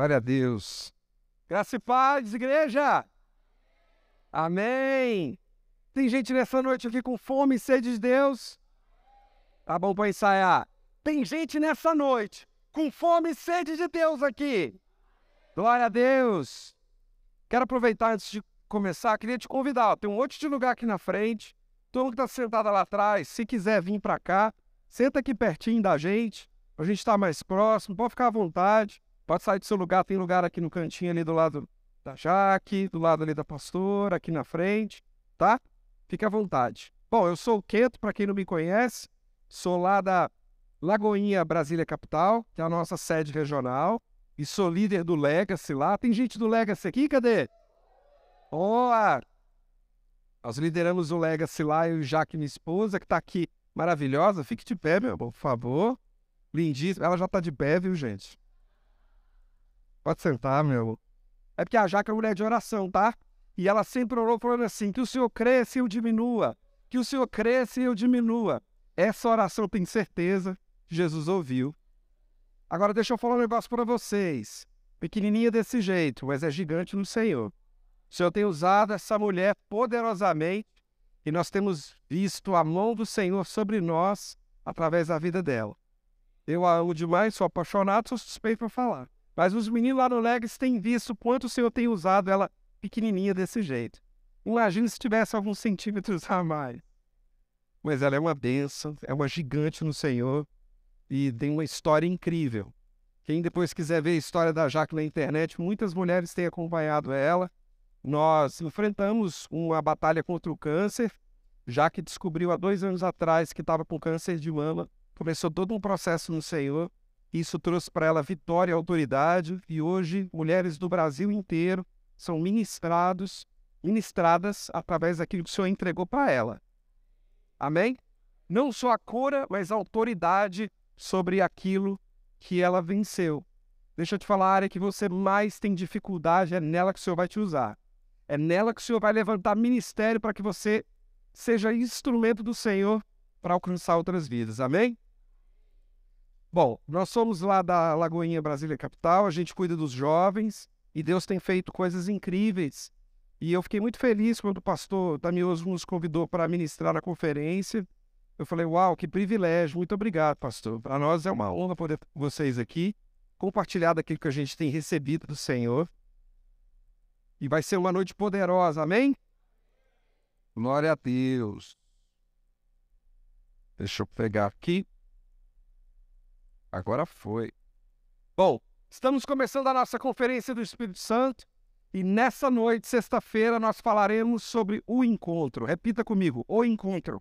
Glória a Deus. Graça e paz, igreja. Amém. Tem gente nessa noite aqui com fome e sede de Deus? Tá bom para ensaiar. Tem gente nessa noite com fome e sede de Deus aqui. Glória a Deus. Quero aproveitar antes de começar, queria te convidar. Ó, tem um monte de lugar aqui na frente. Todo mundo que está sentado lá atrás, se quiser vir para cá, senta aqui pertinho da gente. A gente está mais próximo, pode ficar à vontade. Pode sair do seu lugar, tem lugar aqui no cantinho ali do lado da Jaque, do lado ali da pastora, aqui na frente, tá? Fique à vontade. Bom, eu sou o Quento, para quem não me conhece, sou lá da Lagoinha Brasília Capital, que é a nossa sede regional, e sou líder do Legacy lá. Tem gente do Legacy aqui, cadê? Boa! Nós lideramos o Legacy lá, eu e Jaque, minha esposa, que está aqui maravilhosa. Fique de pé, meu amor, por favor. Lindíssima. Ela já está de pé, viu, gente? Pode sentar, meu. É porque a Jaque é mulher de oração, tá? E ela sempre orou falando assim: que o Senhor cresça e eu diminua. Que o Senhor cresça e eu diminua. Essa oração tem certeza Jesus ouviu. Agora deixa eu falar um negócio para vocês. Pequenininha desse jeito, mas é gigante no Senhor. O Senhor tem usado essa mulher poderosamente e nós temos visto a mão do Senhor sobre nós através da vida dela. Eu a amo demais, sou apaixonado, sou suspeito para falar. Mas os meninos lá no Legs têm visto quanto o Senhor tem usado ela pequenininha desse jeito. Imagina se tivesse alguns centímetros a mais. Mas ela é uma bênção, é uma gigante no Senhor e tem uma história incrível. Quem depois quiser ver a história da Jaque na internet, muitas mulheres têm acompanhado ela nós enfrentamos uma batalha contra o câncer, já que descobriu há dois anos atrás que estava com câncer de mama. Começou todo um processo no Senhor. Isso trouxe para ela vitória e autoridade. E hoje, mulheres do Brasil inteiro são ministrados, ministradas através daquilo que o Senhor entregou para ela. Amém? Não só a cura, mas a autoridade sobre aquilo que ela venceu. Deixa eu te falar, a área que você mais tem dificuldade é nela que o Senhor vai te usar. É nela que o Senhor vai levantar ministério para que você seja instrumento do Senhor para alcançar outras vidas. Amém? Bom, nós somos lá da Lagoinha Brasília Capital, a gente cuida dos jovens e Deus tem feito coisas incríveis. E eu fiquei muito feliz quando o pastor Damioso nos convidou para ministrar a conferência. Eu falei, uau, que privilégio, muito obrigado, pastor. Para nós é uma honra poder vocês aqui compartilhar daquilo que a gente tem recebido do Senhor. E vai ser uma noite poderosa, amém? Glória a Deus. Deixa eu pegar aqui. Agora foi. Bom, estamos começando a nossa conferência do Espírito Santo e nessa noite, sexta-feira, nós falaremos sobre o encontro. Repita comigo: o encontro.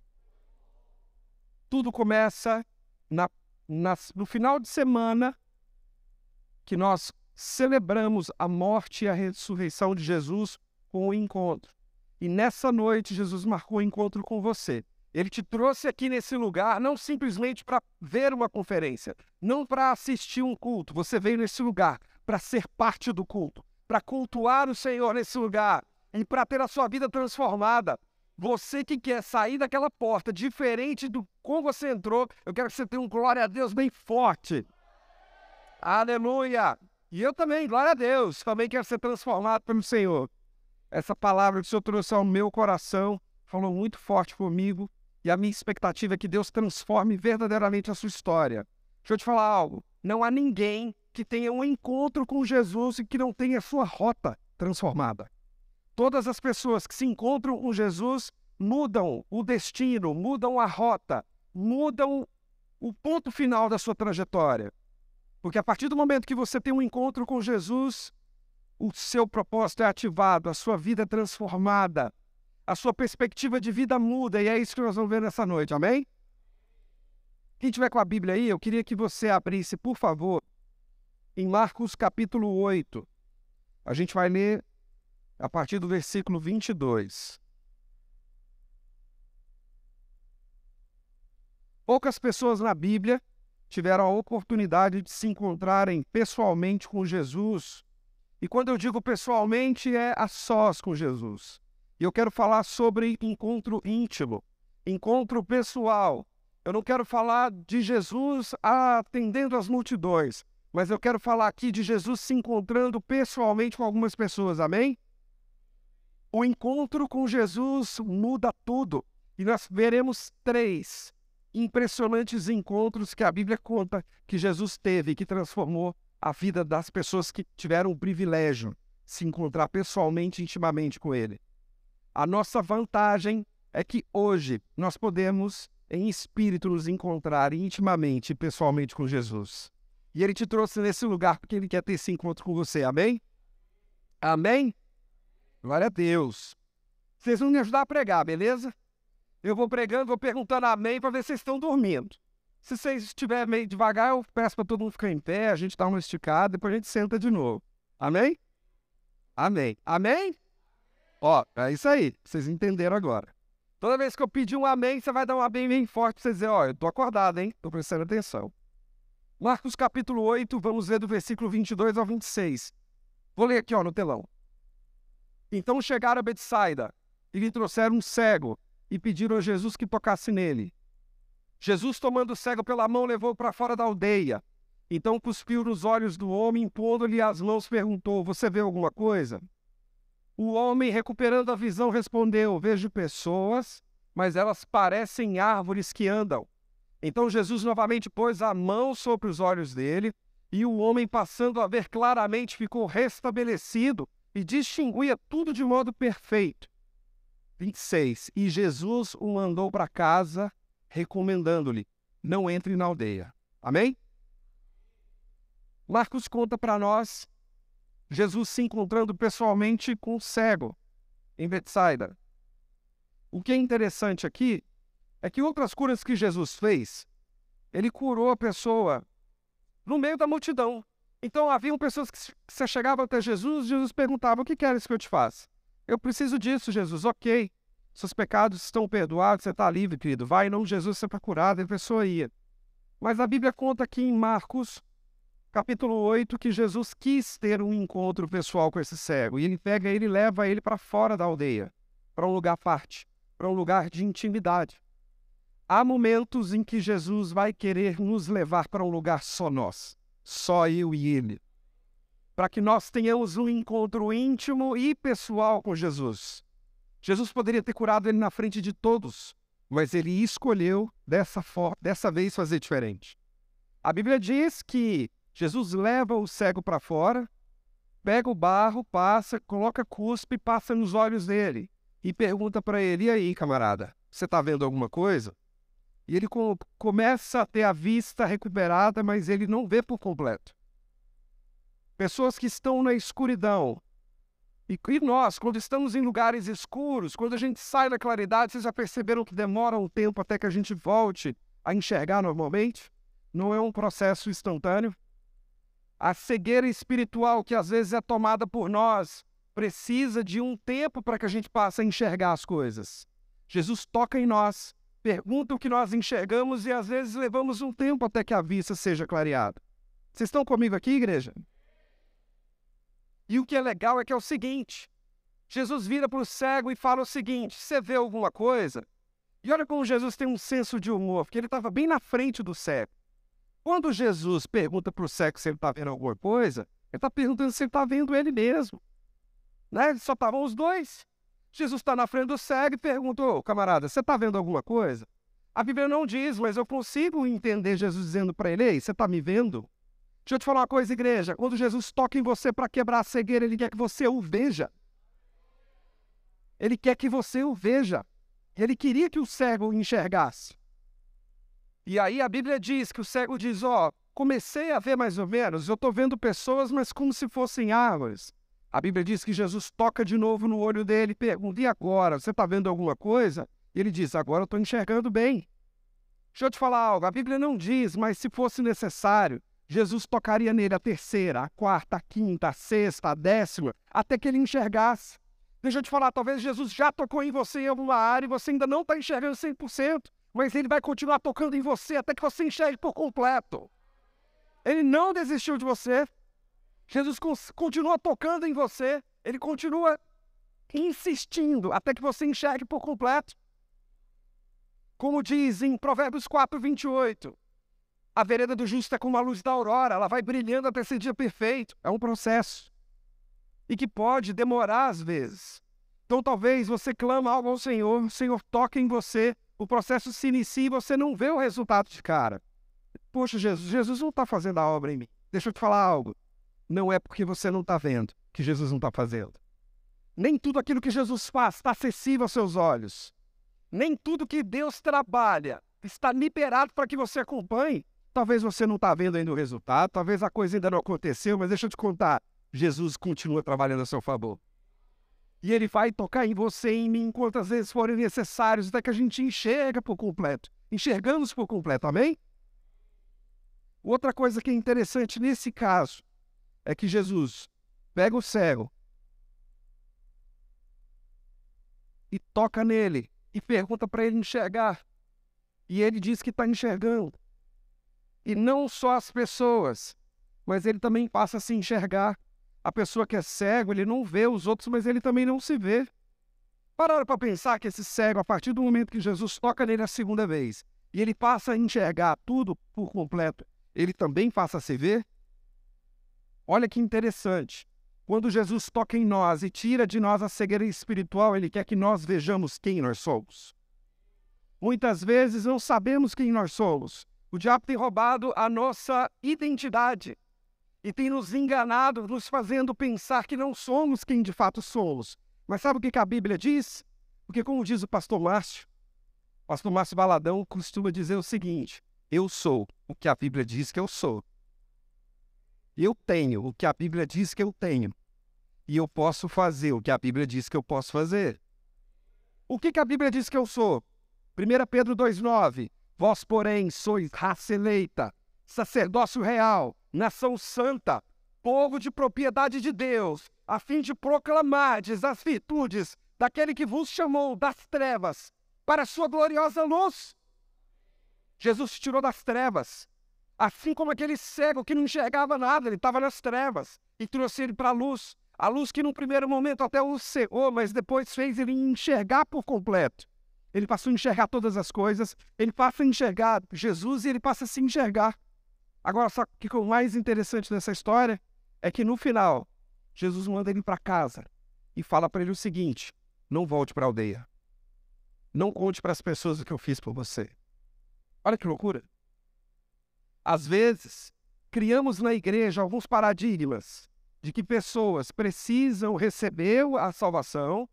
Tudo começa na, na, no final de semana que nós celebramos a morte e a ressurreição de Jesus com o encontro. E nessa noite, Jesus marcou o encontro com você. Ele te trouxe aqui nesse lugar não simplesmente para ver uma conferência, não para assistir um culto. Você veio nesse lugar para ser parte do culto, para cultuar o Senhor nesse lugar e para ter a sua vida transformada. Você que quer sair daquela porta diferente do como você entrou, eu quero que você tenha um glória a Deus bem forte. Aleluia! E eu também, glória a Deus, também quero ser transformado pelo Senhor. Essa palavra que o Senhor trouxe ao meu coração falou muito forte comigo e a minha expectativa é que Deus transforme verdadeiramente a sua história. Deixa eu te falar algo: não há ninguém que tenha um encontro com Jesus e que não tenha sua rota transformada. Todas as pessoas que se encontram com Jesus mudam o destino, mudam a rota, mudam o ponto final da sua trajetória. Porque a partir do momento que você tem um encontro com Jesus, o seu propósito é ativado, a sua vida é transformada, a sua perspectiva de vida muda, e é isso que nós vamos ver nessa noite, amém? Quem tiver com a Bíblia aí, eu queria que você abrisse, por favor, em Marcos capítulo 8. A gente vai ler a partir do versículo 22. Poucas pessoas na Bíblia tiveram a oportunidade de se encontrarem pessoalmente com Jesus. E quando eu digo pessoalmente, é a sós com Jesus. E eu quero falar sobre encontro íntimo, encontro pessoal. Eu não quero falar de Jesus atendendo as multidões, mas eu quero falar aqui de Jesus se encontrando pessoalmente com algumas pessoas, amém? O encontro com Jesus muda tudo. E nós veremos três impressionantes encontros que a Bíblia conta que Jesus teve e que transformou a vida das pessoas que tiveram o privilégio de se encontrar pessoalmente, intimamente com Ele. A nossa vantagem é que hoje nós podemos, em espírito, nos encontrar intimamente e pessoalmente com Jesus. E Ele te trouxe nesse lugar porque Ele quer ter esse encontro com você. Amém? Amém? Glória a Deus. Vocês vão me ajudar a pregar, beleza? Eu vou pregando, vou perguntando amém para ver se vocês estão dormindo. Se vocês estiverem meio devagar, eu peço para todo mundo ficar em pé, a gente dá uma esticada, depois a gente senta de novo. Amém? Amém. Amém? Ó, é isso aí. Vocês entenderam agora. Toda vez que eu pedir um amém, você vai dar um amém bem forte para você dizer, ó, eu tô acordado, hein? Tô prestando atenção. Marcos capítulo 8, vamos ler do versículo 22 ao 26. Vou ler aqui, ó, no telão. Então chegaram a Betsaida e lhe trouxeram um cego e pediram a Jesus que tocasse nele. Jesus, tomando o cego pela mão, levou para fora da aldeia. Então cuspiu nos olhos do homem, impondo-lhe as mãos, perguntou: Você vê alguma coisa? O homem, recuperando a visão, respondeu: Vejo pessoas, mas elas parecem árvores que andam. Então Jesus novamente pôs a mão sobre os olhos dele, e o homem, passando a ver claramente, ficou restabelecido e distinguia tudo de modo perfeito. 26. E Jesus o mandou para casa, recomendando-lhe: não entre na aldeia. Amém? Marcos conta para nós Jesus se encontrando pessoalmente com o cego em Betsaida. O que é interessante aqui é que outras curas que Jesus fez, ele curou a pessoa no meio da multidão. Então haviam pessoas que se chegavam até Jesus Jesus perguntava: O que queres que eu te faça? Eu preciso disso, Jesus. Ok. Seus pecados estão perdoados, você está livre, querido. Vai em nome de Jesus, você está curado. E a pessoa ia. Mas a Bíblia conta aqui em Marcos, capítulo 8, que Jesus quis ter um encontro pessoal com esse cego. E ele pega ele e leva ele para fora da aldeia, para um lugar parte, para um lugar de intimidade. Há momentos em que Jesus vai querer nos levar para um lugar só nós, só eu e ele, para que nós tenhamos um encontro íntimo e pessoal com Jesus. Jesus poderia ter curado ele na frente de todos, mas ele escolheu dessa, dessa vez fazer diferente. A Bíblia diz que Jesus leva o cego para fora, pega o barro, passa, coloca cuspe, passa nos olhos dele e pergunta para ele: E aí, camarada, você está vendo alguma coisa? E ele com, começa a ter a vista recuperada, mas ele não vê por completo. Pessoas que estão na escuridão, e, e, nós, quando estamos em lugares escuros, quando a gente sai da claridade, vocês já perceberam que demora um tempo até que a gente volte a enxergar normalmente? Não é um processo instantâneo? A cegueira espiritual que às vezes é tomada por nós precisa de um tempo para que a gente passe a enxergar as coisas. Jesus toca em nós, pergunta o que nós enxergamos e às vezes levamos um tempo até que a vista seja clareada. Vocês estão comigo aqui, igreja? E o que é legal é que é o seguinte: Jesus vira para o cego e fala o seguinte: Você vê alguma coisa? E olha como Jesus tem um senso de humor, porque ele estava bem na frente do cego. Quando Jesus pergunta para o cego se ele está vendo alguma coisa, ele está perguntando se ele está vendo ele mesmo. Né? Só estavam os dois. Jesus está na frente do cego e pergunta: Ô, camarada, você está vendo alguma coisa? A Bíblia não diz, mas eu consigo entender Jesus dizendo para ele: Ei, você está me vendo? Deixa eu te falar uma coisa, igreja. Quando Jesus toca em você para quebrar a cegueira, ele quer que você o veja. Ele quer que você o veja. Ele queria que o cego enxergasse. E aí a Bíblia diz que o cego diz: Ó, oh, comecei a ver mais ou menos, eu estou vendo pessoas, mas como se fossem árvores. A Bíblia diz que Jesus toca de novo no olho dele e pergunta: E agora? Você está vendo alguma coisa? E ele diz: Agora eu estou enxergando bem. Deixa eu te falar algo: a Bíblia não diz, mas se fosse necessário, Jesus tocaria nele a terceira, a quarta, a quinta, a sexta, a décima, até que ele enxergasse. Deixa eu te falar, talvez Jesus já tocou em você em alguma área e você ainda não está enxergando 100%, mas ele vai continuar tocando em você até que você enxergue por completo. Ele não desistiu de você. Jesus continua tocando em você, ele continua insistindo até que você enxergue por completo. Como diz em Provérbios 4, 28. A vereda do justo é como a luz da aurora, ela vai brilhando até esse dia perfeito. É um processo. E que pode demorar às vezes. Então talvez você clama algo ao Senhor, o Senhor toca em você, o processo se inicia e você não vê o resultado de cara. Poxa, Jesus, Jesus não está fazendo a obra em mim. Deixa eu te falar algo. Não é porque você não está vendo que Jesus não está fazendo. Nem tudo aquilo que Jesus faz está acessível aos seus olhos. Nem tudo que Deus trabalha está liberado para que você acompanhe. Talvez você não está vendo ainda o resultado, talvez a coisa ainda não aconteceu, mas deixa eu te contar. Jesus continua trabalhando a seu favor. E ele vai tocar em você e em mim quantas vezes forem necessários, até que a gente enxerga por completo. Enxergamos por completo, amém? Outra coisa que é interessante nesse caso é que Jesus pega o cego e toca nele e pergunta para ele enxergar. E ele diz que está enxergando. E não só as pessoas, mas ele também passa a se enxergar. A pessoa que é cego, ele não vê os outros, mas ele também não se vê. Pararam para pensar que esse cego, a partir do momento que Jesus toca nele a segunda vez, e ele passa a enxergar tudo por completo, ele também passa a se ver? Olha que interessante. Quando Jesus toca em nós e tira de nós a cegueira espiritual, ele quer que nós vejamos quem nós somos. Muitas vezes não sabemos quem nós somos. O diabo tem roubado a nossa identidade e tem nos enganado, nos fazendo pensar que não somos quem de fato somos. Mas sabe o que a Bíblia diz? Porque, como diz o pastor Márcio, o pastor Márcio Baladão costuma dizer o seguinte: Eu sou o que a Bíblia diz que eu sou. Eu tenho o que a Bíblia diz que eu tenho. E eu posso fazer o que a Bíblia diz que eu posso fazer. O que, que a Bíblia diz que eu sou? 1 Pedro 2,9: Vós, porém, sois raça eleita, sacerdócio real, nação santa, povo de propriedade de Deus, a fim de proclamardes as virtudes daquele que vos chamou das trevas para a sua gloriosa luz. Jesus te tirou das trevas, assim como aquele cego que não enxergava nada, ele estava nas trevas, e trouxe ele para a luz. A luz que, num primeiro momento, até o cegou, mas depois fez ele enxergar por completo. Ele passou a enxergar todas as coisas, ele passa a enxergar Jesus e ele passa a se enxergar. Agora, só que o mais interessante dessa história é que no final, Jesus manda ele para casa e fala para ele o seguinte: não volte para a aldeia. Não conte para as pessoas o que eu fiz por você. Olha que loucura. Às vezes, criamos na igreja alguns paradigmas de que pessoas precisam receber a salvação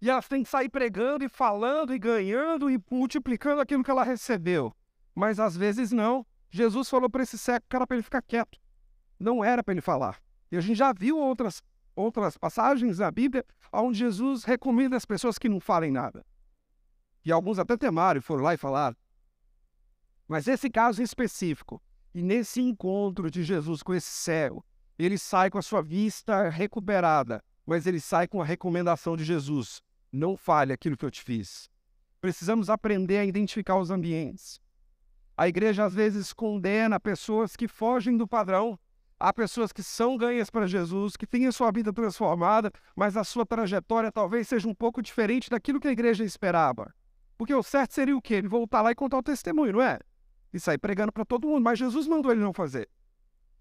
e elas têm que sair pregando e falando e ganhando e multiplicando aquilo que ela recebeu. Mas às vezes não. Jesus falou para esse cego que era para ele ficar quieto. Não era para ele falar. E a gente já viu outras, outras passagens na Bíblia onde Jesus recomenda as pessoas que não falem nada. E alguns até temaram e foram lá e falaram. Mas esse caso específico, e nesse encontro de Jesus com esse cego, ele sai com a sua vista recuperada, mas ele sai com a recomendação de Jesus: não fale aquilo que eu te fiz. Precisamos aprender a identificar os ambientes. A igreja às vezes condena pessoas que fogem do padrão. Há pessoas que são ganhas para Jesus, que têm a sua vida transformada, mas a sua trajetória talvez seja um pouco diferente daquilo que a igreja esperava. Porque o certo seria o quê? Ele voltar lá e contar o testemunho, não é? E sair pregando para todo mundo. Mas Jesus mandou ele não fazer.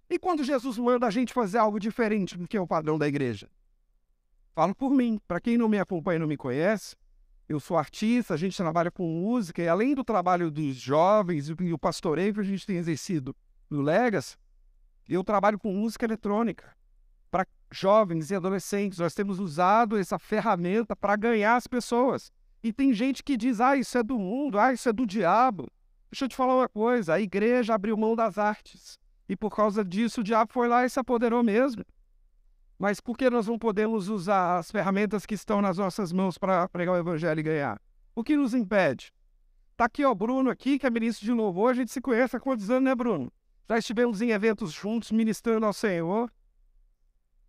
E quando Jesus manda a gente fazer algo diferente do que é o padrão da igreja? Falo por mim. Para quem não me acompanha e não me conhece, eu sou artista, a gente trabalha com música, e além do trabalho dos jovens e o pastoreio que a gente tem exercido no Legas, eu trabalho com música eletrônica. Para jovens e adolescentes, nós temos usado essa ferramenta para ganhar as pessoas. E tem gente que diz: ah, isso é do mundo, ah, isso é do diabo. Deixa eu te falar uma coisa: a igreja abriu mão das artes. E por causa disso, o diabo foi lá e se apoderou mesmo. Mas por que nós não podemos usar as ferramentas que estão nas nossas mãos para pregar o evangelho e ganhar? O que nos impede? Tá aqui, ó, Bruno aqui, que é ministro de louvor, a gente se conhece há quantos anos, né, Bruno? Já estivemos em eventos juntos, ministrando ao Senhor.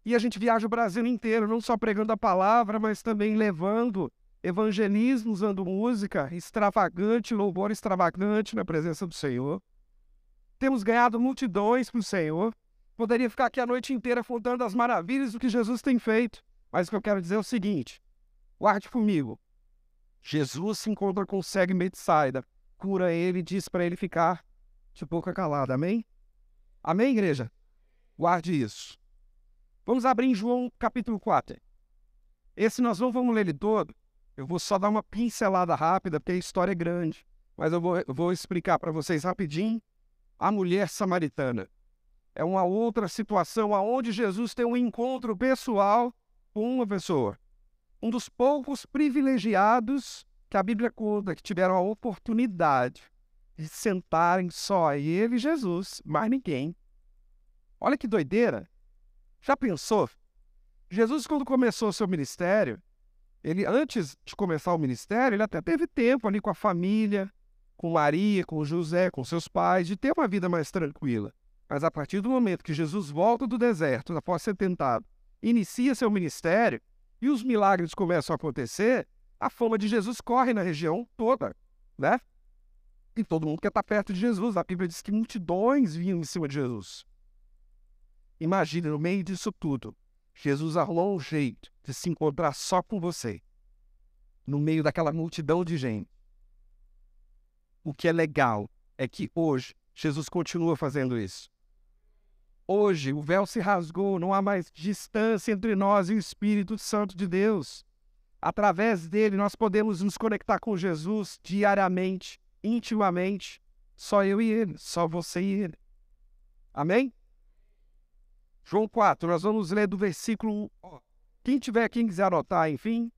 E a gente viaja o Brasil inteiro, não só pregando a palavra, mas também levando evangelismo, usando música extravagante, louvor extravagante na presença do Senhor. Temos ganhado multidões para o Senhor. Poderia ficar aqui a noite inteira contando as maravilhas do que Jesus tem feito. Mas o que eu quero dizer é o seguinte: guarde comigo. Jesus se encontra com o cego em Betsaida, cura ele e diz para ele ficar de boca calada. Amém? Amém, igreja? Guarde isso. Vamos abrir em João capítulo 4. Esse nós não vamos ler ele todo. Eu vou só dar uma pincelada rápida, porque a história é grande. Mas eu vou, eu vou explicar para vocês rapidinho a mulher samaritana. É uma outra situação onde Jesus tem um encontro pessoal com uma pessoa. Um dos poucos privilegiados que a Bíblia conta que tiveram a oportunidade de sentarem só ele e Jesus, mais ninguém. Olha que doideira. Já pensou? Jesus, quando começou o seu ministério, ele antes de começar o ministério, ele até teve tempo ali com a família, com Maria, com José, com seus pais, de ter uma vida mais tranquila. Mas a partir do momento que Jesus volta do deserto, após ser tentado, inicia seu ministério e os milagres começam a acontecer, a fama de Jesus corre na região toda, né? E todo mundo quer estar perto de Jesus. A Bíblia diz que multidões vinham em cima de Jesus. Imagine, no meio disso tudo, Jesus arrumou um jeito de se encontrar só com você, no meio daquela multidão de gente. O que é legal é que hoje Jesus continua fazendo isso. Hoje o véu se rasgou, não há mais distância entre nós e o Espírito Santo de Deus. Através dele nós podemos nos conectar com Jesus diariamente, intimamente, só eu e ele, só você e ele. Amém? João 4, nós vamos ler do versículo. Quem tiver, quem quiser anotar, enfim.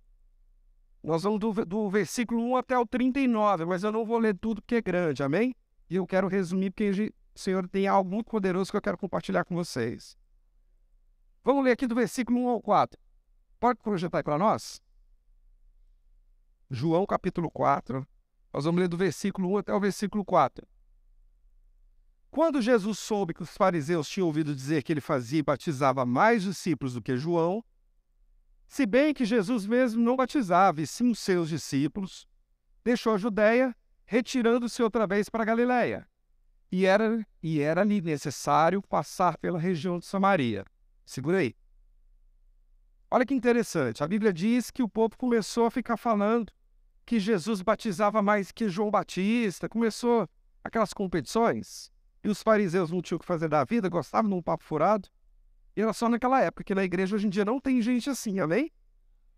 Nós vamos do, do versículo 1 até o 39, mas eu não vou ler tudo porque é grande, amém? E eu quero resumir porque o Senhor tem algo muito poderoso que eu quero compartilhar com vocês. Vamos ler aqui do versículo 1 ao 4. Pode projetar para nós? João capítulo 4. Nós vamos ler do versículo 1 até o versículo 4. Quando Jesus soube que os fariseus tinham ouvido dizer que ele fazia e batizava mais discípulos do que João, se bem que Jesus mesmo não batizava, e sim os seus discípulos, deixou a Judéia, retirando-se outra vez para a Galiléia. E era, e era ali necessário passar pela região de Samaria. Segura aí. Olha que interessante. A Bíblia diz que o povo começou a ficar falando que Jesus batizava mais que João Batista, começou aquelas competições. E os fariseus não tinham o que fazer da vida, gostavam de um papo furado. E era só naquela época, que na igreja hoje em dia não tem gente assim, amém?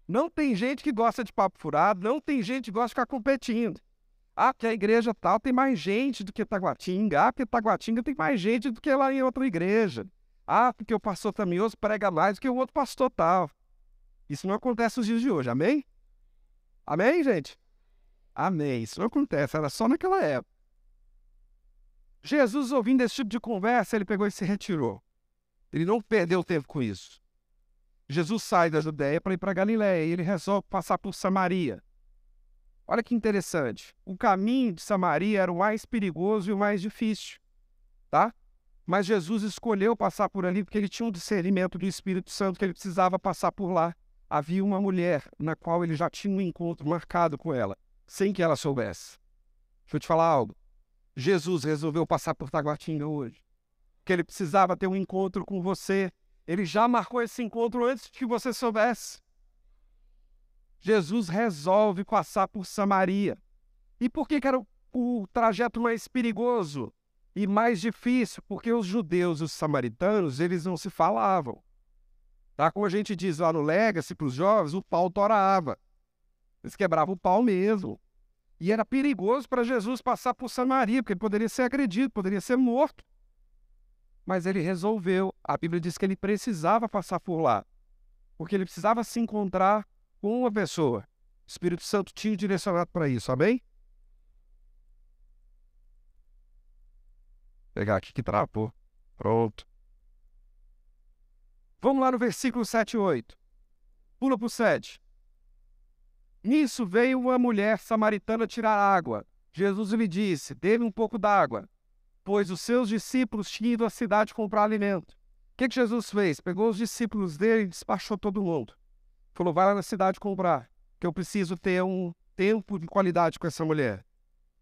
Não tem gente que gosta de papo furado, não tem gente que gosta de ficar competindo. Ah, porque a igreja tal tem mais gente do que Taguatinga. Ah, porque Taguatinga tem mais gente do que lá em outra igreja. Ah, porque o pastor Tamioso prega mais do que o outro pastor tal. Isso não acontece nos dias de hoje, amém? Amém, gente? Amém. Isso não acontece, era só naquela época. Jesus, ouvindo esse tipo de conversa, ele pegou e se retirou. Ele não perdeu tempo com isso. Jesus sai da Judéia para ir para Galiléia e ele resolve passar por Samaria. Olha que interessante. O caminho de Samaria era o mais perigoso e o mais difícil, tá? Mas Jesus escolheu passar por ali porque ele tinha um discernimento do Espírito Santo que ele precisava passar por lá. Havia uma mulher na qual ele já tinha um encontro marcado com ela, sem que ela soubesse. Deixa eu te falar algo. Jesus resolveu passar por Taguatinga hoje que ele precisava ter um encontro com você. Ele já marcou esse encontro antes de que você soubesse. Jesus resolve passar por Samaria. E por que, que era o, o trajeto mais perigoso e mais difícil? Porque os judeus e os samaritanos, eles não se falavam. Tá? Como a gente diz lá no Legacy para os jovens, o pau torava. Eles quebravam o pau mesmo. E era perigoso para Jesus passar por Samaria, porque ele poderia ser agredido, poderia ser morto mas ele resolveu. A Bíblia diz que ele precisava passar por lá, porque ele precisava se encontrar com uma pessoa. Espírito Santo tinha direcionado para isso, amém? Vou pegar aqui que travou. Pronto. Vamos lá no versículo 7 e 8. Pula para o 7. Nisso veio uma mulher samaritana tirar água. Jesus lhe disse: Dê-me um pouco d'água pois os seus discípulos tinham ido à cidade comprar alimento. O que, que Jesus fez? Pegou os discípulos dele e despachou todo mundo. Falou: vai lá na cidade comprar, que eu preciso ter um tempo de qualidade com essa mulher.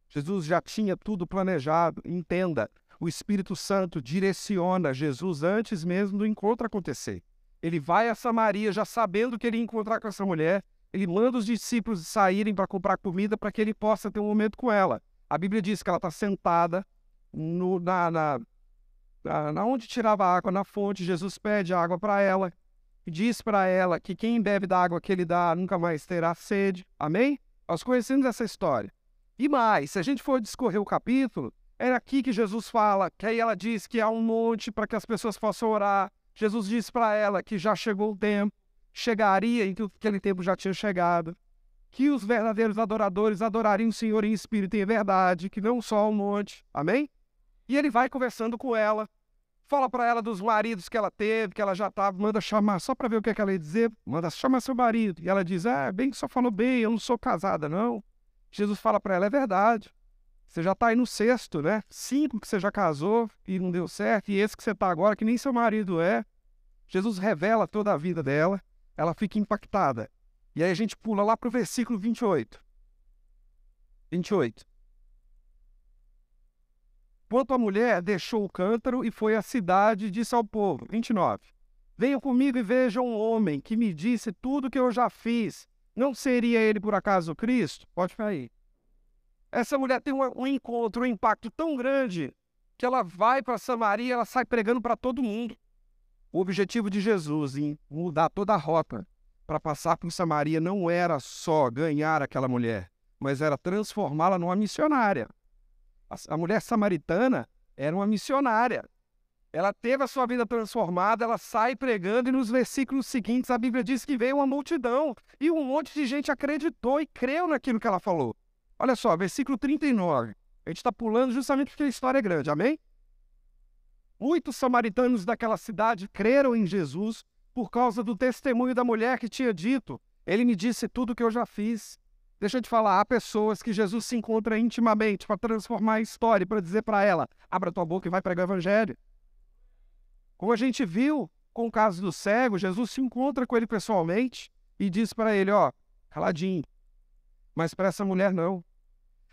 Jesus já tinha tudo planejado. Entenda, o Espírito Santo direciona Jesus antes mesmo do encontro acontecer. Ele vai a Samaria já sabendo que ele ia encontrar com essa mulher. Ele manda os discípulos saírem para comprar comida para que ele possa ter um momento com ela. A Bíblia diz que ela está sentada no, na, na, na, na onde tirava água, na fonte, Jesus pede água para ela diz para ela que quem bebe da água que ele dá nunca mais terá sede. Amém? Nós conhecemos essa história. E mais, se a gente for discorrer o capítulo, era aqui que Jesus fala, que aí ela diz que há um monte para que as pessoas possam orar. Jesus diz para ela que já chegou o tempo, chegaria e que aquele tempo já tinha chegado. Que os verdadeiros adoradores adorariam o Senhor em espírito e em verdade, que não só um monte. Amém? E ele vai conversando com ela, fala para ela dos maridos que ela teve, que ela já estava, manda chamar, só para ver o que, é que ela ia dizer, manda chamar seu marido. E ela diz: Ah, bem que só falou bem, eu não sou casada, não. Jesus fala para ela: É verdade. Você já está aí no sexto, né? Cinco que você já casou e não deu certo, e esse que você está agora, que nem seu marido é. Jesus revela toda a vida dela, ela fica impactada. E aí a gente pula lá para o versículo 28. 28. Quanto a mulher deixou o cântaro e foi à cidade e disse ao povo: 29. Venham comigo e vejam um homem que me disse tudo que eu já fiz. Não seria ele por acaso Cristo? Pode ficar aí. Essa mulher tem um, um encontro, um impacto tão grande que ela vai para Samaria ela sai pregando para todo mundo. O objetivo de Jesus em mudar toda a rota para passar por Samaria não era só ganhar aquela mulher, mas era transformá-la numa missionária. A, mulher samaritana era uma missionária. Ela teve a sua vida transformada, ela sai pregando, e nos versículos seguintes a Bíblia diz que veio uma multidão e um monte de gente acreditou e creu naquilo que ela falou. Olha só, versículo 39. A gente está pulando justamente porque a história é grande, amém? Muitos samaritanos daquela cidade creram em Jesus por causa do testemunho da mulher que tinha dito: Ele me disse tudo o que eu já fiz. Deixa eu te falar, há pessoas que Jesus se encontra intimamente para transformar a história, para dizer para ela: abra tua boca e vai pregar o evangelho. Como a gente viu com o caso do cego, Jesus se encontra com ele pessoalmente e diz para ele: ó, caladinho. Mas para essa mulher, não.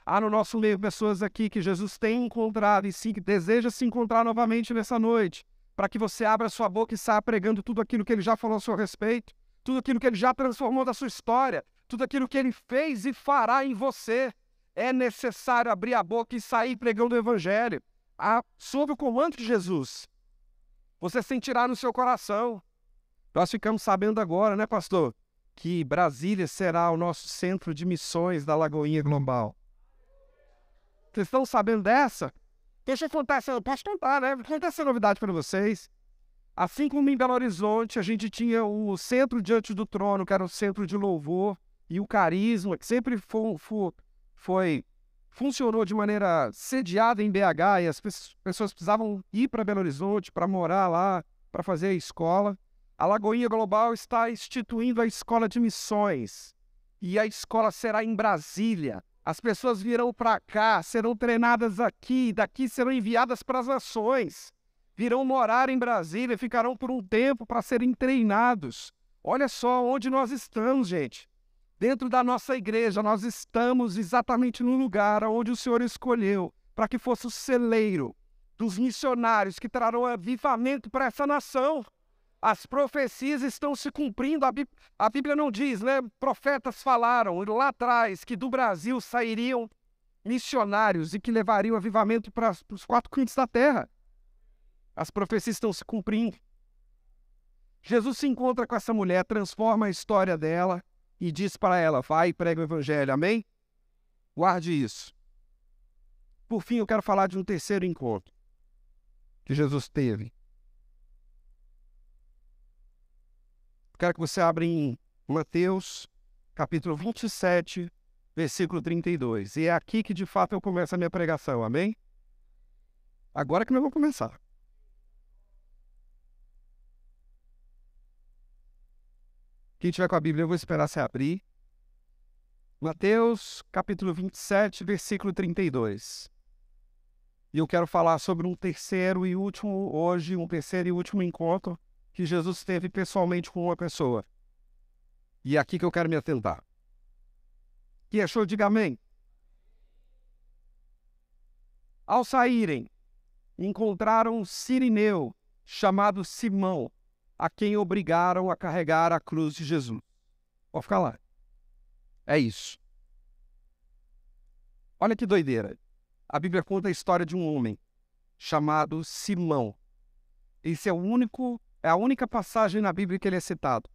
Há no nosso meio pessoas aqui que Jesus tem encontrado e sim, que deseja se encontrar novamente nessa noite, para que você abra sua boca e saia pregando tudo aquilo que ele já falou a seu respeito, tudo aquilo que ele já transformou da sua história, tudo aquilo que ele fez e fará em você. É necessário abrir a boca e sair pregando o evangelho. Ah, sob o comando de Jesus. Você sentirá no seu coração. Nós ficamos sabendo agora, né, pastor, que Brasília será o nosso centro de missões da Lagoinha Global. Vocês estão sabendo dessa? Deixa eu contar essa. Posso contar, né? Contar essa novidade para vocês. Assim como em Belo Horizonte, a gente tinha o centro diante do trono, que era o centro de louvor, e o carisma, que sempre foi, foi, foi funcionou de maneira sediada em BH, e as pessoas precisavam ir para Belo Horizonte para morar lá, para fazer a escola. A Lagoinha Global está instituindo a escola de missões. E a escola será em Brasília. As pessoas virão para cá, serão treinadas aqui, daqui serão enviadas para as nações. Virão morar em Brasília, ficarão por um tempo para serem treinados. Olha só onde nós estamos, gente. Dentro da nossa igreja, nós estamos exatamente no lugar onde o Senhor escolheu para que fosse o celeiro dos missionários que trarão avivamento para essa nação. As profecias estão se cumprindo. A Bíblia, a Bíblia não diz, né? Profetas falaram lá atrás que do Brasil sairiam missionários e que levariam avivamento para os quatro cantos da terra. As profecias estão se cumprindo. Jesus se encontra com essa mulher, transforma a história dela e diz para ela: vai e prega o evangelho. Amém? Guarde isso. Por fim, eu quero falar de um terceiro encontro que Jesus teve Quero que você abra em Mateus, capítulo 27, versículo 32. E é aqui que de fato eu começo a minha pregação, amém? Agora que nós vamos começar. Quem tiver com a Bíblia, eu vou esperar você abrir. Mateus, capítulo 27, versículo 32. E eu quero falar sobre um terceiro e último, hoje, um terceiro e último encontro que Jesus teve pessoalmente com uma pessoa. E é aqui que eu quero me atentar. Que achou? Diga amém. Ao saírem, encontraram um sirineu chamado Simão, a quem obrigaram a carregar a cruz de Jesus. Pode ficar lá. É isso. Olha que doideira. A Bíblia conta a história de um homem chamado Simão. Esse é o único, é a única passagem na Bíblia que ele é citado.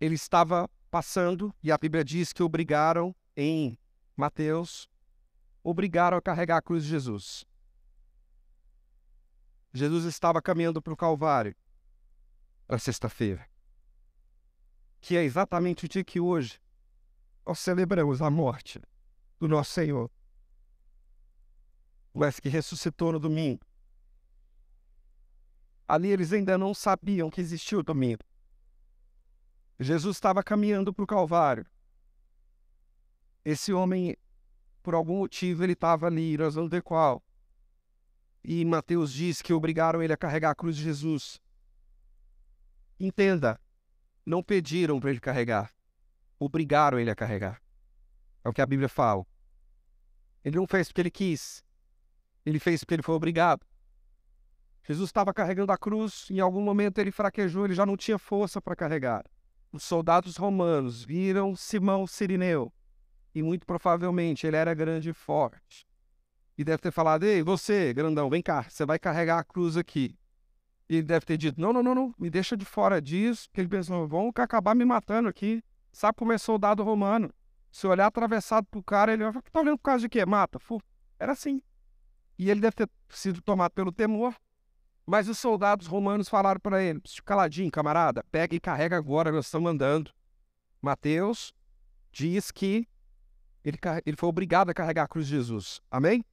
Ele estava passando e a Bíblia diz que obrigaram em Mateus, obrigaram a carregar a cruz de Jesus. Jesus estava caminhando para o Calvário, para sexta-feira, que é exatamente o dia que hoje nós celebramos a morte do nosso Senhor, mas que ressuscitou no domingo. Ali eles ainda não sabiam que existia o domingo. Jesus estava caminhando para o Calvário. Esse homem, por algum motivo, ele estava ali, nós vamos ver qual. E Mateus diz que obrigaram ele a carregar a cruz de Jesus. Entenda, não pediram para ele carregar, obrigaram ele a carregar. É o que a Bíblia fala. Ele não fez porque ele quis, ele fez porque ele foi obrigado. Jesus estava carregando a cruz, em algum momento ele fraquejou, ele já não tinha força para carregar os soldados romanos viram Simão Sirineu, e muito provavelmente ele era grande e forte. E deve ter falado: Ei, você, grandão, vem cá, você vai carregar a cruz aqui. E ele deve ter dito: Não, não, não, não, me deixa de fora disso. Porque ele pensou: Vão acabar me matando aqui. Sabe como é soldado romano? Se olhar atravessado pro cara, ele vai Tá olhando por causa de quê? Mata. Fu. Era assim. E ele deve ter sido tomado pelo temor mas os soldados romanos falaram para ele: caladinho, camarada, pega e carrega agora, nós estamos andando. Mateus diz que ele, ele foi obrigado a carregar a cruz de Jesus. Amém?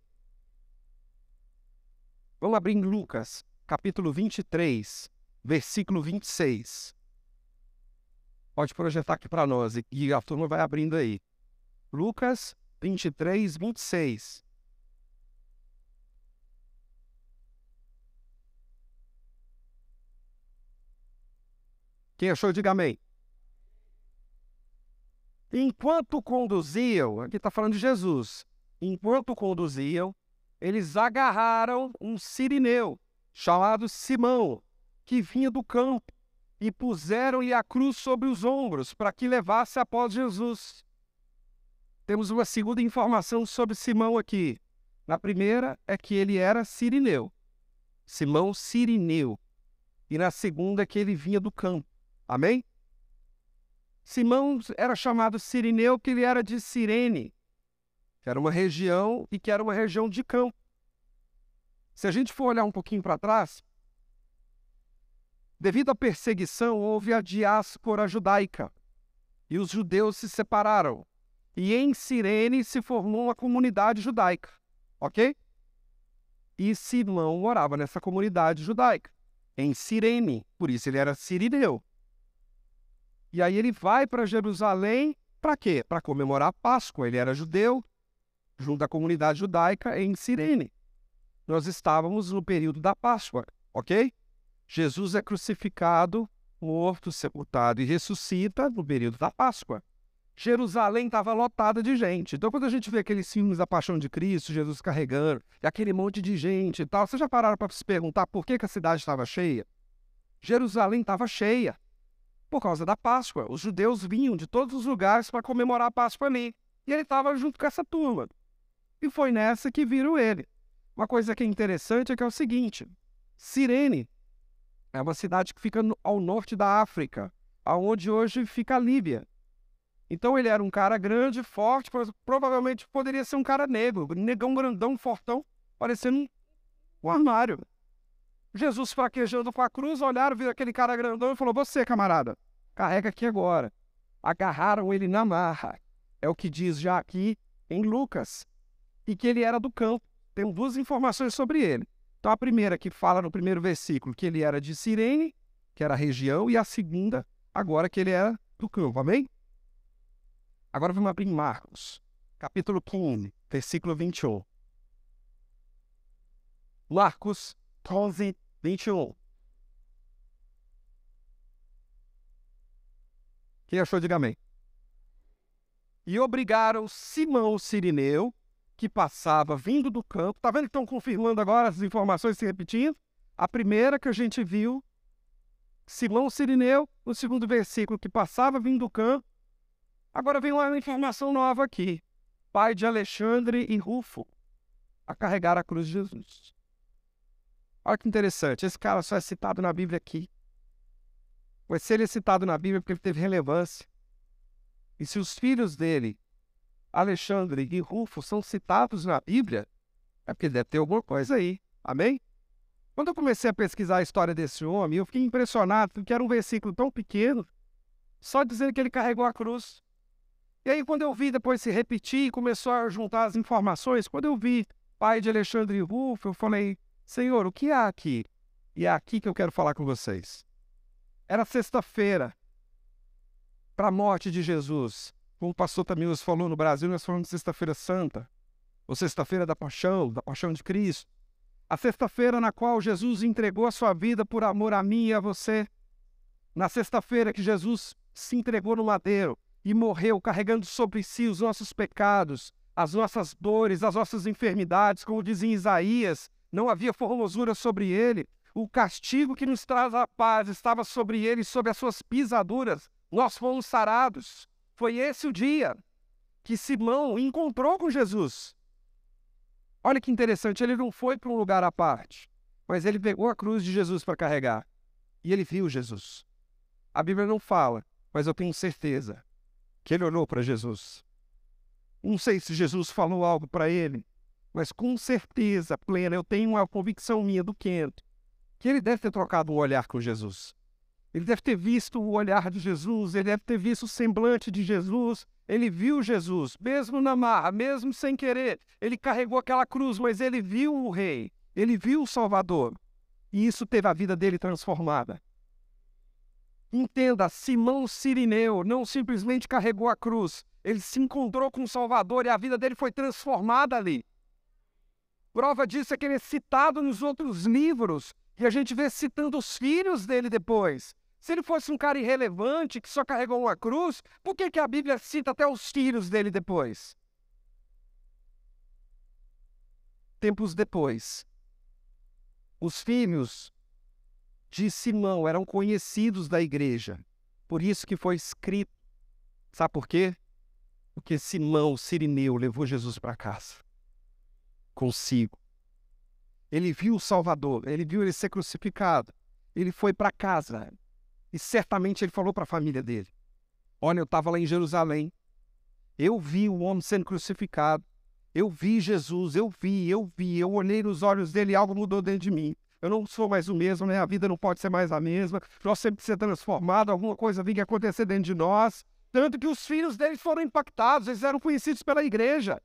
Vamos abrir em Lucas, capítulo 23, versículo 26. Pode projetar aqui para nós e a turma vai abrindo aí. Lucas 23, 26. Quem achou, diga amém. Enquanto conduziam, aqui está falando de Jesus, enquanto conduziam, eles agarraram um sirineu chamado Simão, que vinha do campo, e puseram-lhe a cruz sobre os ombros para que levasse após Jesus. Temos uma segunda informação sobre Simão aqui. Na primeira é que ele era sirineu, Simão Sirineu. E na segunda é que ele vinha do campo. Amém? Simão era chamado Sirineu, que ele era de Cirene, que era uma região e que era uma região de campo. Se a gente for olhar um pouquinho para trás, devido à perseguição, houve a diáspora judaica e os judeus se separaram. E em Cirene se formou uma comunidade judaica, ok? E Simão morava nessa comunidade judaica, em Cirene, por isso ele era sirineu. E aí ele vai para Jerusalém para quê? Para comemorar a Páscoa. Ele era judeu, junto à comunidade judaica em Cirene. Nós estávamos no período da Páscoa, ok? Jesus é crucificado, morto, sepultado e ressuscita no período da Páscoa. Jerusalém estava lotada de gente. Então, quando a gente vê aqueles filmes da Paixão de Cristo, Jesus carregando, e aquele monte de gente e tal, vocês já pararam para se perguntar por que, que a cidade estava cheia? Jerusalém estava cheia por causa da Páscoa. Os judeus vinham de todos os lugares para comemorar a Páscoa ali. E ele estava junto com essa turma. E foi nessa que viram ele. Uma coisa que é interessante é que é o seguinte: Cirene é uma cidade que fica ao norte da África, aonde hoje fica a Líbia. Então ele era um cara grande, forte, provavelmente poderia ser um cara negro, negão grandão, fortão, parecendo um armário. Jesus fraquejando com a cruz, olharam, viram aquele cara grandão e falou: Você, camarada, carrega aqui agora. Agarraram ele na marra. É o que diz já aqui em Lucas. E que ele era do campo. Tem duas informações sobre ele. Então, a primeira que fala no primeiro versículo que ele era de Cirene, que era a região, e a segunda, agora que ele era do campo. Amém? Agora vamos abrir Marcos, capítulo 15, versículo 21. Marcos 11, 21. Quem achou, diga amém. E obrigaram Simão Sirineu, que passava vindo do campo. Está vendo que estão confirmando agora as informações se repetindo? A primeira que a gente viu, Simão Sirineu, no segundo versículo, que passava vindo do campo. Agora vem uma informação nova aqui. Pai de Alexandre e Rufo. a carregar a cruz de Jesus. Olha que interessante, esse cara só é citado na Bíblia aqui. Mas se ele é citado na Bíblia porque ele teve relevância. E se os filhos dele, Alexandre e Rufo, são citados na Bíblia, é porque deve ter alguma coisa aí. Amém? Quando eu comecei a pesquisar a história desse homem, eu fiquei impressionado porque era um versículo tão pequeno, só dizendo que ele carregou a cruz. E aí, quando eu vi depois se repetir e começou a juntar as informações, quando eu vi pai de Alexandre Rufo, eu falei, Senhor, o que há aqui? E é aqui que eu quero falar com vocês. Era sexta-feira, para a morte de Jesus. Como o pastor Tamilus falou no Brasil, nós falamos de Sexta-feira Santa, ou Sexta-feira da Paixão, da Paixão de Cristo. A sexta-feira na qual Jesus entregou a sua vida por amor a mim e a você. Na sexta-feira que Jesus se entregou no madeiro e morreu carregando sobre si os nossos pecados, as nossas dores, as nossas enfermidades, como dizia Isaías, não havia formosura sobre ele. O castigo que nos traz a paz estava sobre ele, sobre as suas pisaduras nós fomos sarados. Foi esse o dia que Simão encontrou com Jesus. Olha que interessante, ele não foi para um lugar à parte, mas ele pegou a cruz de Jesus para carregar e ele viu Jesus. A Bíblia não fala, mas eu tenho certeza que ele olhou para Jesus. Não sei se Jesus falou algo para ele, mas com certeza plena eu tenho uma convicção minha do Quento que ele deve ter trocado um olhar com Jesus. Ele deve ter visto o olhar de Jesus, ele deve ter visto o semblante de Jesus. Ele viu Jesus, mesmo na marra, mesmo sem querer. Ele carregou aquela cruz, mas ele viu o Rei, ele viu o Salvador. E isso teve a vida dele transformada. Entenda, Simão Sirineu não simplesmente carregou a cruz, ele se encontrou com o Salvador e a vida dele foi transformada ali. Prova disso é que ele é citado nos outros livros e a gente vê citando os filhos dele depois. Se ele fosse um cara irrelevante que só carregou uma cruz, por que, que a Bíblia cita até os filhos dele depois? Tempos depois, os filhos de Simão eram conhecidos da igreja. Por isso que foi escrito. Sabe por quê? Porque Simão, Sirineu, levou Jesus para casa. Consigo. Ele viu o Salvador, ele viu ele ser crucificado. Ele foi para casa. E certamente ele falou para a família dele: Olha, eu estava lá em Jerusalém, eu vi o homem sendo crucificado, eu vi Jesus, eu vi, eu vi, eu olhei nos olhos dele e algo mudou dentro de mim. Eu não sou mais o mesmo, né? A vida não pode ser mais a mesma. Nós sempre ser transformado, alguma coisa vinha acontecer dentro de nós. Tanto que os filhos deles foram impactados, eles eram conhecidos pela igreja.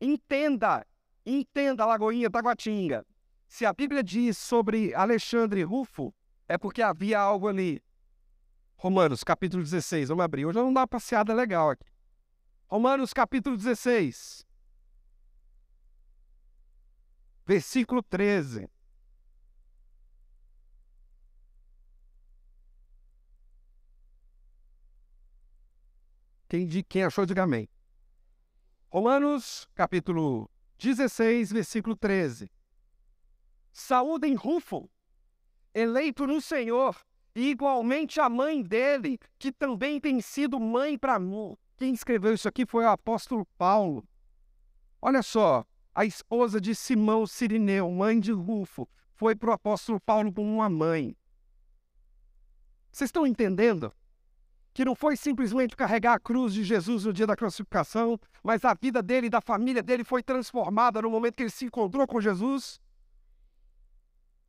Entenda, entenda, Lagoinha Taguatinga. Se a Bíblia diz sobre Alexandre Rufo, é porque havia algo ali Romanos capítulo 16, vamos abrir. Hoje vamos dar uma passeada legal aqui. Romanos capítulo 16, versículo 13. Quem, quem achou, diga amém. Romanos capítulo 16, versículo 13. Saúdem Rufo, eleito no Senhor, e igualmente a mãe dele, que também tem sido mãe para mim. Quem escreveu isso aqui foi o apóstolo Paulo. Olha só, a esposa de Simão Sirineu, mãe de Rufo, foi para o apóstolo Paulo como uma mãe. Vocês estão entendendo? Que não foi simplesmente carregar a cruz de Jesus no dia da crucificação, mas a vida dele e da família dele foi transformada no momento que ele se encontrou com Jesus.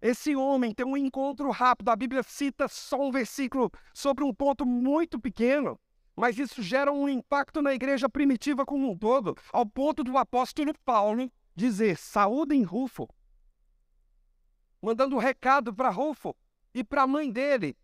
Esse homem tem um encontro rápido. A Bíblia cita só um versículo sobre um ponto muito pequeno, mas isso gera um impacto na igreja primitiva como um todo, ao ponto do apóstolo Paulo dizer: saúdem Rufo, mandando um recado para Rufo e para a mãe dele,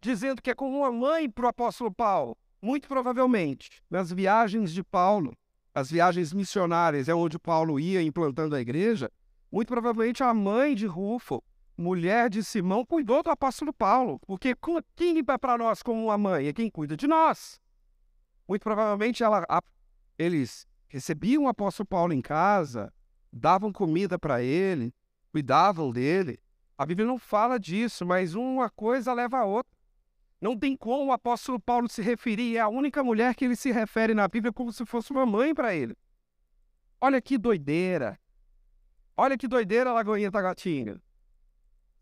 dizendo que é como uma mãe para o apóstolo Paulo. Muito provavelmente, nas viagens de Paulo, as viagens missionárias é onde Paulo ia implantando a igreja, muito provavelmente a mãe de Rufo, mulher de Simão, cuidou do apóstolo Paulo, porque quem é para nós como uma mãe é quem cuida de nós. Muito provavelmente ela, a, eles recebiam o apóstolo Paulo em casa, davam comida para ele, cuidavam dele. A Bíblia não fala disso, mas uma coisa leva a outra. Não tem como o apóstolo Paulo se referir, é a única mulher que ele se refere na Bíblia como se fosse uma mãe para ele. Olha que doideira. Olha que doideira a Lagoinha Taguatinga.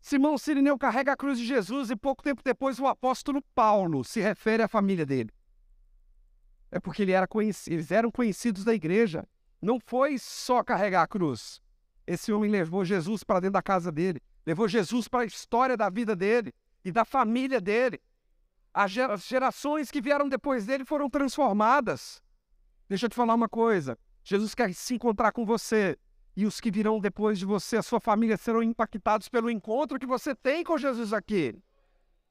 Simão Sirineu carrega a cruz de Jesus e pouco tempo depois o apóstolo Paulo se refere à família dele. É porque ele era eles eram conhecidos da igreja. Não foi só carregar a cruz. Esse homem levou Jesus para dentro da casa dele, levou Jesus para a história da vida dele e da família dele. As gerações que vieram depois dele foram transformadas. Deixa eu te falar uma coisa: Jesus quer se encontrar com você e os que virão depois de você, a sua família, serão impactados pelo encontro que você tem com Jesus aqui.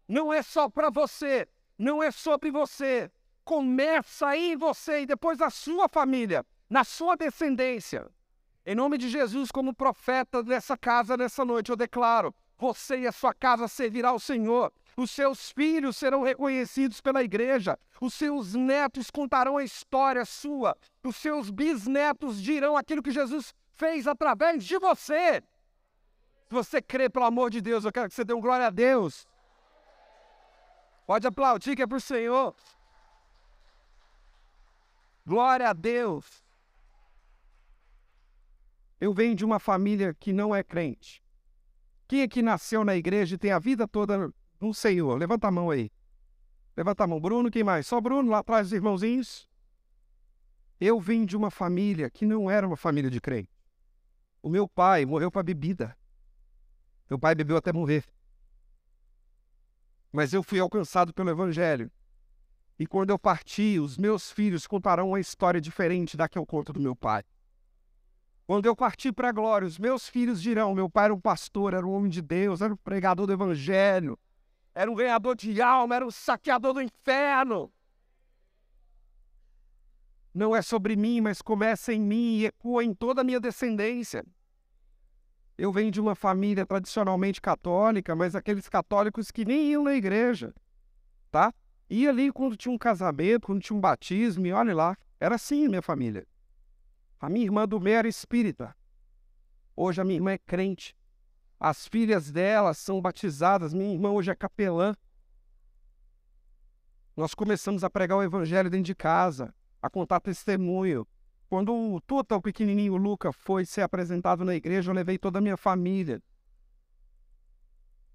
Não é só para você, não é sobre você. Começa aí em você e depois a sua família, na sua descendência. Em nome de Jesus, como profeta dessa casa nessa noite, eu declaro: você e a sua casa servirá ao Senhor. Os seus filhos serão reconhecidos pela igreja. Os seus netos contarão a história sua. Os seus bisnetos dirão aquilo que Jesus fez através de você. Se você crê, pelo amor de Deus, eu quero que você dê um glória a Deus. Pode aplaudir que é para o Senhor. Glória a Deus. Eu venho de uma família que não é crente. Quem aqui nasceu na igreja e tem a vida toda no Senhor? Levanta a mão aí. Levanta a mão. Bruno, quem mais? Só Bruno, lá atrás, os irmãozinhos. Eu vim de uma família que não era uma família de crente. O meu pai morreu para bebida. Meu pai bebeu até morrer. Mas eu fui alcançado pelo Evangelho. E quando eu parti, os meus filhos contarão uma história diferente da que eu conto do meu pai. Quando eu partir para a glória, os meus filhos dirão: meu pai era um pastor, era um homem de Deus, era um pregador do Evangelho, era um ganhador de alma, era um saqueador do inferno. Não é sobre mim, mas começa em mim e ecoa em toda a minha descendência. Eu venho de uma família tradicionalmente católica, mas aqueles católicos que nem iam na igreja, tá? Ia ali quando tinha um casamento, quando tinha um batismo, e olha lá. Era assim minha família. A minha irmã do meio era espírita. Hoje a minha irmã é crente. As filhas dela são batizadas. Minha irmã hoje é capelã. Nós começamos a pregar o evangelho dentro de casa a contar testemunho. Quando o Tuta, o pequenininho Luca, foi ser apresentado na igreja, eu levei toda a minha família.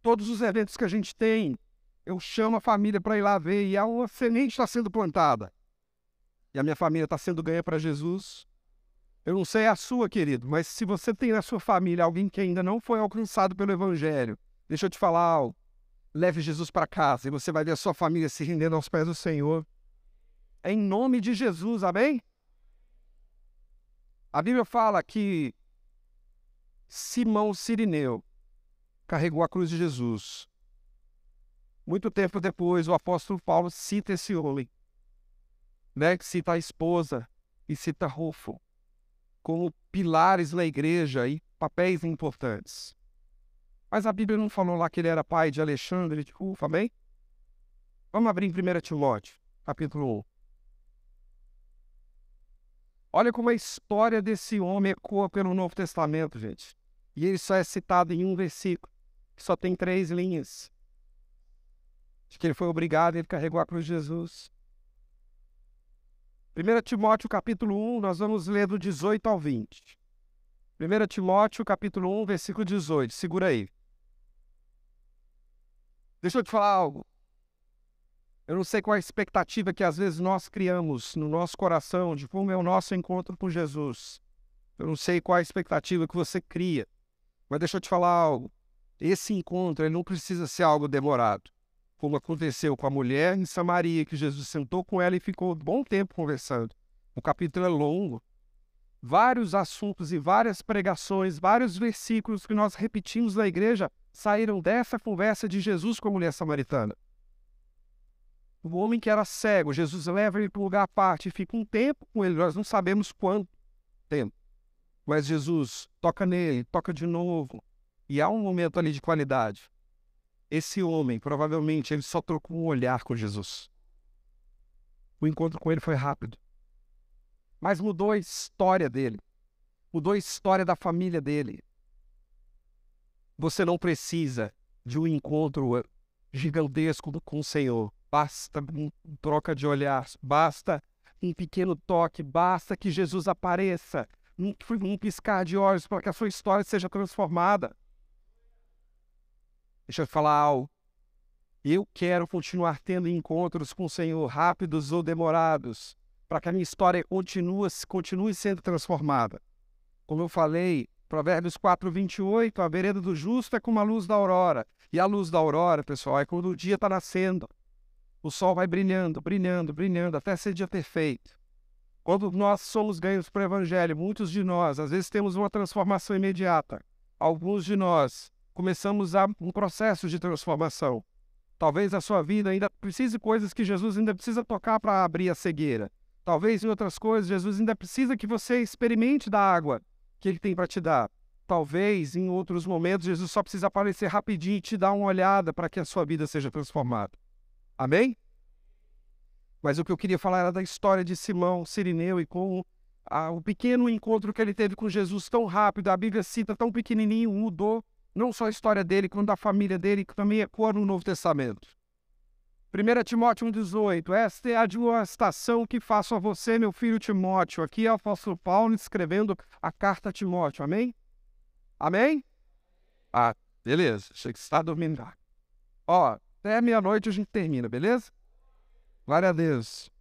Todos os eventos que a gente tem, eu chamo a família para ir lá ver e uma semente está sendo plantada. E a minha família está sendo ganha para Jesus. Eu não sei a sua, querido, mas se você tem na sua família alguém que ainda não foi alcançado pelo Evangelho, deixa eu te falar algo. Leve Jesus para casa e você vai ver a sua família se rendendo aos pés do Senhor em nome de Jesus, amém? A Bíblia fala que Simão Sirineu carregou a cruz de Jesus. Muito tempo depois, o apóstolo Paulo cita esse homem, né? cita a esposa e cita Rufo como pilares na igreja e papéis importantes. Mas a Bíblia não falou lá que ele era pai de Alexandre de Rufo, amém? Vamos abrir em 1 Timóteo, capítulo 1. Olha como a história desse homem ecoa pelo Novo Testamento, gente. E ele só é citado em um versículo, que só tem três linhas. De que ele foi obrigado, ele carregou a cruz de Jesus. 1 Timóteo capítulo 1, nós vamos ler do 18 ao 20. 1 Timóteo capítulo 1, versículo 18. Segura aí. Deixa eu te falar algo. Eu não sei qual é a expectativa que às vezes nós criamos no nosso coração de como é o nosso encontro com Jesus. Eu não sei qual é a expectativa que você cria. Mas deixa eu te falar algo. Esse encontro ele não precisa ser algo demorado. Como aconteceu com a mulher em Samaria, que Jesus sentou com ela e ficou um bom tempo conversando. O capítulo é longo. Vários assuntos e várias pregações, vários versículos que nós repetimos na igreja saíram dessa conversa de Jesus com a mulher samaritana. O homem que era cego, Jesus leva ele para um lugar à parte e fica um tempo com ele, nós não sabemos quanto tempo. Mas Jesus toca nele, toca de novo, e há um momento ali de qualidade. Esse homem, provavelmente, ele só trocou um olhar com Jesus. O encontro com ele foi rápido. Mas mudou a história dele. Mudou a história da família dele. Você não precisa de um encontro gigantesco com o Senhor basta um troca de olhar, basta um pequeno toque, basta que Jesus apareça num, num piscar de olhos para que a sua história seja transformada. Deixa eu falar algo. Eu quero continuar tendo encontros com o Senhor, rápidos ou demorados, para que a minha história continue, continue sendo transformada. Como eu falei, Provérbios 4, 28, a vereda do justo é como a luz da aurora. E a luz da aurora, pessoal, é quando o dia está nascendo. O sol vai brilhando, brilhando, brilhando, até ser dia perfeito. Quando nós somos ganhos para o Evangelho, muitos de nós, às vezes, temos uma transformação imediata. Alguns de nós começamos a um processo de transformação. Talvez a sua vida ainda precise coisas que Jesus ainda precisa tocar para abrir a cegueira. Talvez em outras coisas, Jesus ainda precisa que você experimente da água que ele tem para te dar. Talvez em outros momentos, Jesus só precisa aparecer rapidinho e te dar uma olhada para que a sua vida seja transformada. Amém? Mas o que eu queria falar era da história de Simão Sirineu e com a, o pequeno encontro que ele teve com Jesus tão rápido. A Bíblia cita tão pequenininho, mudou não só a história dele, quanto da família dele, que também ecoa no Novo Testamento. 1 Timóteo 1,18 Esta é a admoestação que faço a você, meu filho Timóteo. Aqui é o apóstolo Paulo escrevendo a carta a Timóteo. Amém? Amém? Ah, beleza. Achei que você está dormindo. Ó, até meia-noite a gente termina, beleza? Glória a Deus.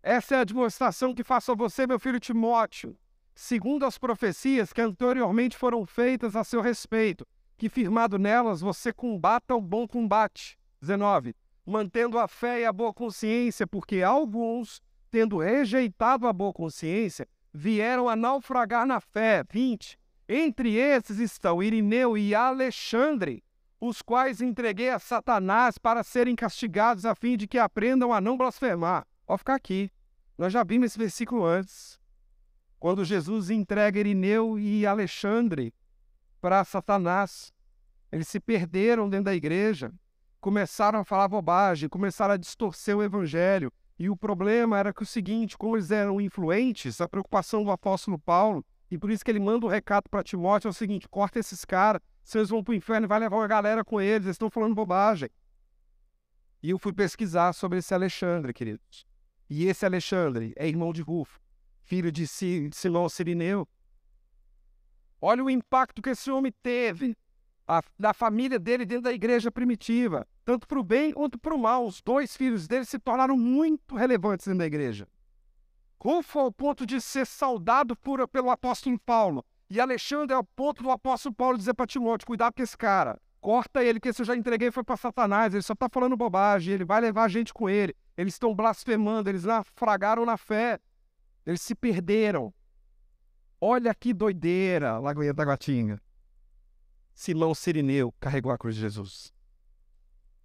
Essa é a demonstração que faço a você, meu filho Timóteo, segundo as profecias que anteriormente foram feitas a seu respeito, que firmado nelas você combata o bom combate. 19. Mantendo a fé e a boa consciência, porque alguns, tendo rejeitado a boa consciência, vieram a naufragar na fé. 20. Entre esses estão Irineu e Alexandre, os quais entreguei a Satanás para serem castigados, a fim de que aprendam a não blasfemar. Pode ficar aqui. Nós já vimos esse versículo antes. Quando Jesus entrega Irineu e Alexandre para Satanás, eles se perderam dentro da igreja, começaram a falar bobagem, começaram a distorcer o evangelho. E o problema era que o seguinte, como eles eram influentes, a preocupação do apóstolo Paulo, e por isso que ele manda o um recado para Timóteo, é o seguinte, corta esses caras, eles vão para o inferno, vai levar uma galera com eles, eles estão falando bobagem. E eu fui pesquisar sobre esse Alexandre, queridos. E esse Alexandre é irmão de Rufo, filho de Simão Sirineu. Olha o impacto que esse homem teve a, da família dele dentro da igreja primitiva, tanto para o bem quanto para o mal. Os dois filhos dele se tornaram muito relevantes dentro da igreja. Rufo ao ponto de ser saudado por, pelo apóstolo Paulo. E Alexandre é o ponto do apóstolo Paulo dizer para Timóteo: cuidado com esse cara. Corta ele, que esse eu já entreguei foi para Satanás. Ele só está falando bobagem. Ele vai levar a gente com ele. Eles estão blasfemando. Eles naufragaram na fé. Eles se perderam. Olha que doideira, Lagoinha da Guatinga. Simão Sirineu carregou a cruz de Jesus.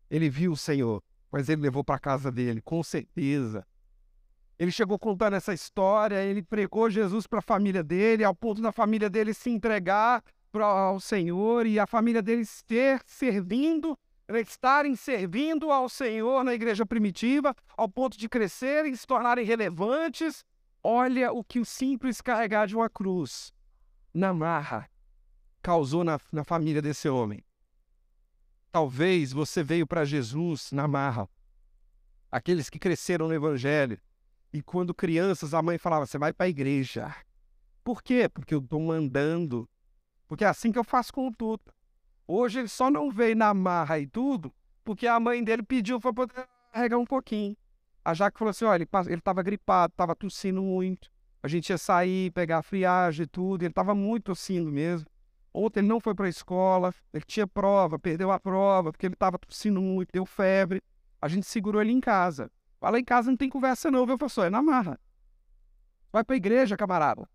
Ele viu o Senhor, mas ele levou para a casa dele, com certeza. Ele chegou contando essa história, ele pregou Jesus para a família dele, ao ponto da família dele se entregar ao Senhor e a família dele ter servindo, estarem servindo ao Senhor na igreja primitiva, ao ponto de crescerem e se tornarem relevantes. Olha o que o simples carregar de uma cruz na marra causou na, na família desse homem. Talvez você veio para Jesus na marra. Aqueles que cresceram no Evangelho, e quando crianças, a mãe falava: Você vai para a igreja. Por quê? Porque eu estou mandando. Porque é assim que eu faço com tudo. Hoje ele só não veio na marra e tudo, porque a mãe dele pediu para poder carregar um pouquinho. A Jaque falou assim: olha, ele estava gripado, estava tossindo muito. A gente ia sair, pegar friagem e tudo. Ele estava muito tossindo mesmo. Ontem ele não foi para a escola, ele tinha prova, perdeu a prova, porque ele estava tossindo muito, deu febre. A gente segurou ele em casa. Fala em casa não tem conversa não, viu, professor? É na marra. Vai pra igreja, camarada.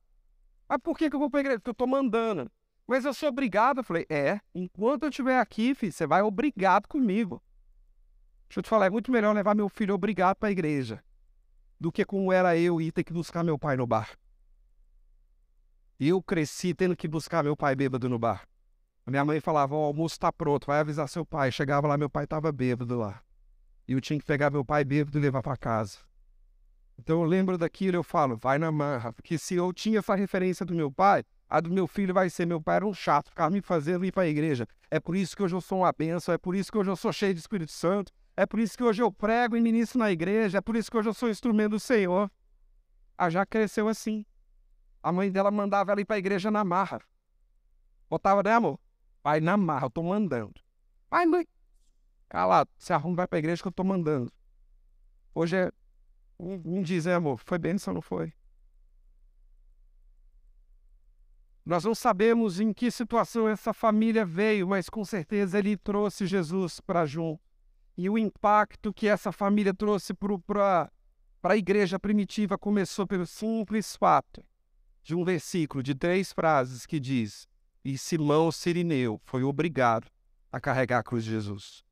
Mas por que, que eu vou pra igreja? Porque eu tô mandando. Mas eu sou obrigado. Eu falei, é, enquanto eu estiver aqui, filho, você vai obrigado comigo. Deixa eu te falar, é muito melhor levar meu filho obrigado pra igreja do que como era eu ir ter que buscar meu pai no bar. Eu cresci tendo que buscar meu pai bêbado no bar. Minha mãe falava, o almoço tá pronto, vai avisar seu pai. Chegava lá, meu pai tava bêbado lá e eu tinha que pegar meu pai bêbado e levar para casa. Então eu lembro daquilo eu falo, vai na marra, porque se eu tinha essa referência do meu pai, a do meu filho vai ser, meu pai era um chato, ficava me fazendo ir para a igreja. É por isso que hoje eu sou uma benção, é por isso que hoje eu sou cheio de Espírito Santo, é por isso que hoje eu prego e ministro na igreja, é por isso que hoje eu sou instrumento do Senhor. A já cresceu assim. A mãe dela mandava ela ir para a igreja na marra. Botava, né, amor? Pai, na marra, eu tô mandando. Pai, mãe, calado, se arruma, vai para a igreja que eu tô mandando. Hoje é. Um, diz, né, amor? Foi bênção, não foi? Nós não sabemos em que situação essa família veio, mas com certeza ele trouxe Jesus para junto. E o impacto que essa família trouxe para a igreja primitiva começou pelo simples fato de um versículo de três frases que diz: E Simão Sirineu foi obrigado a carregar a cruz de Jesus.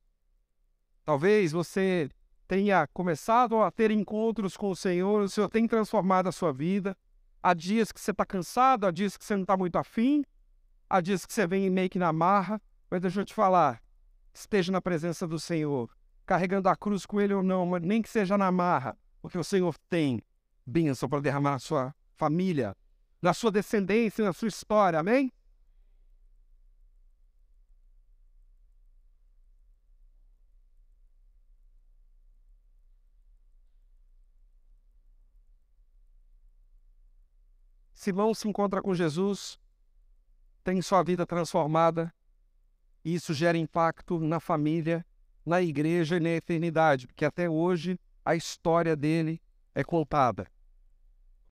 Talvez você tenha começado a ter encontros com o Senhor, o Senhor tem transformado a sua vida. Há dias que você está cansado, há dias que você não está muito afim, há dias que você vem meio que na marra, mas deixa eu te falar, esteja na presença do Senhor, carregando a cruz com Ele ou não, mas nem que seja na marra, porque o Senhor tem bênção para derramar na sua família, na sua descendência, na sua história, amém? Simão se encontra com Jesus, tem sua vida transformada, e isso gera impacto na família, na igreja e na eternidade, porque até hoje a história dele é contada.